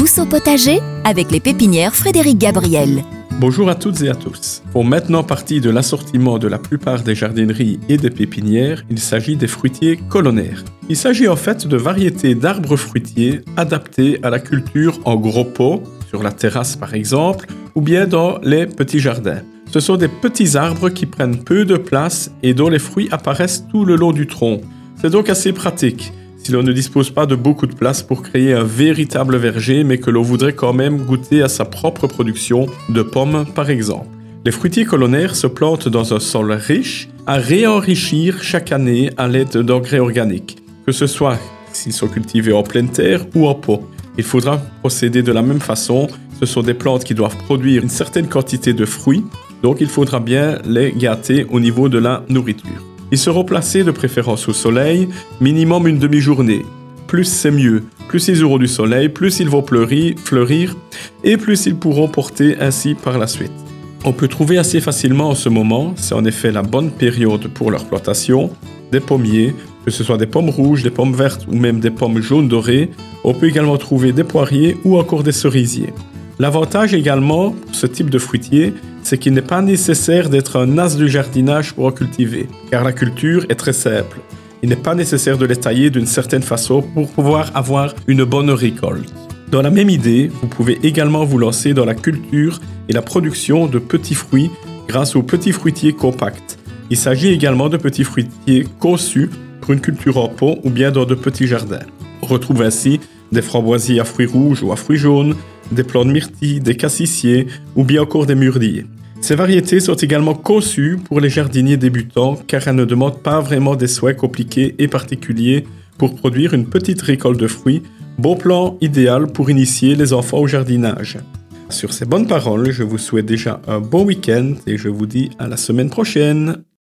Tous au potager avec les pépinières Frédéric Gabriel. Bonjour à toutes et à tous. Pour maintenant partie de l'assortiment de la plupart des jardineries et des pépinières, il s'agit des fruitiers colonnaires. Il s'agit en fait de variétés d'arbres fruitiers adaptés à la culture en gros pots, sur la terrasse par exemple, ou bien dans les petits jardins. Ce sont des petits arbres qui prennent peu de place et dont les fruits apparaissent tout le long du tronc. C'est donc assez pratique si l'on ne dispose pas de beaucoup de place pour créer un véritable verger, mais que l'on voudrait quand même goûter à sa propre production de pommes par exemple. Les fruitiers colonnaires se plantent dans un sol riche, à réenrichir chaque année à l'aide d'engrais organiques, que ce soit s'ils sont cultivés en pleine terre ou en pot. Il faudra procéder de la même façon. Ce sont des plantes qui doivent produire une certaine quantité de fruits, donc il faudra bien les gâter au niveau de la nourriture. Ils seront placés de préférence au soleil, minimum une demi-journée. Plus c'est mieux. Plus ils auront du soleil, plus ils vont fleurir, et plus ils pourront porter ainsi par la suite. On peut trouver assez facilement en ce moment, c'est en effet la bonne période pour leur plantation, des pommiers, que ce soit des pommes rouges, des pommes vertes ou même des pommes jaunes dorées. On peut également trouver des poiriers ou encore des cerisiers. L'avantage également ce type de fruitier, c'est qu'il n'est pas nécessaire d'être un as du jardinage pour en cultiver, car la culture est très simple. Il n'est pas nécessaire de les tailler d'une certaine façon pour pouvoir avoir une bonne récolte. Dans la même idée, vous pouvez également vous lancer dans la culture et la production de petits fruits grâce aux petits fruitiers compacts. Il s'agit également de petits fruitiers conçus pour une culture en pot ou bien dans de petits jardins. On retrouve ainsi des framboisiers à fruits rouges ou à fruits jaunes, des plants de myrtilles, des cassissiers ou bien encore des mûrdiers. Ces variétés sont également conçues pour les jardiniers débutants car elles ne demandent pas vraiment des soins compliqués et particuliers pour produire une petite récolte de fruits, bon plan idéal pour initier les enfants au jardinage. Sur ces bonnes paroles, je vous souhaite déjà un bon week-end et je vous dis à la semaine prochaine.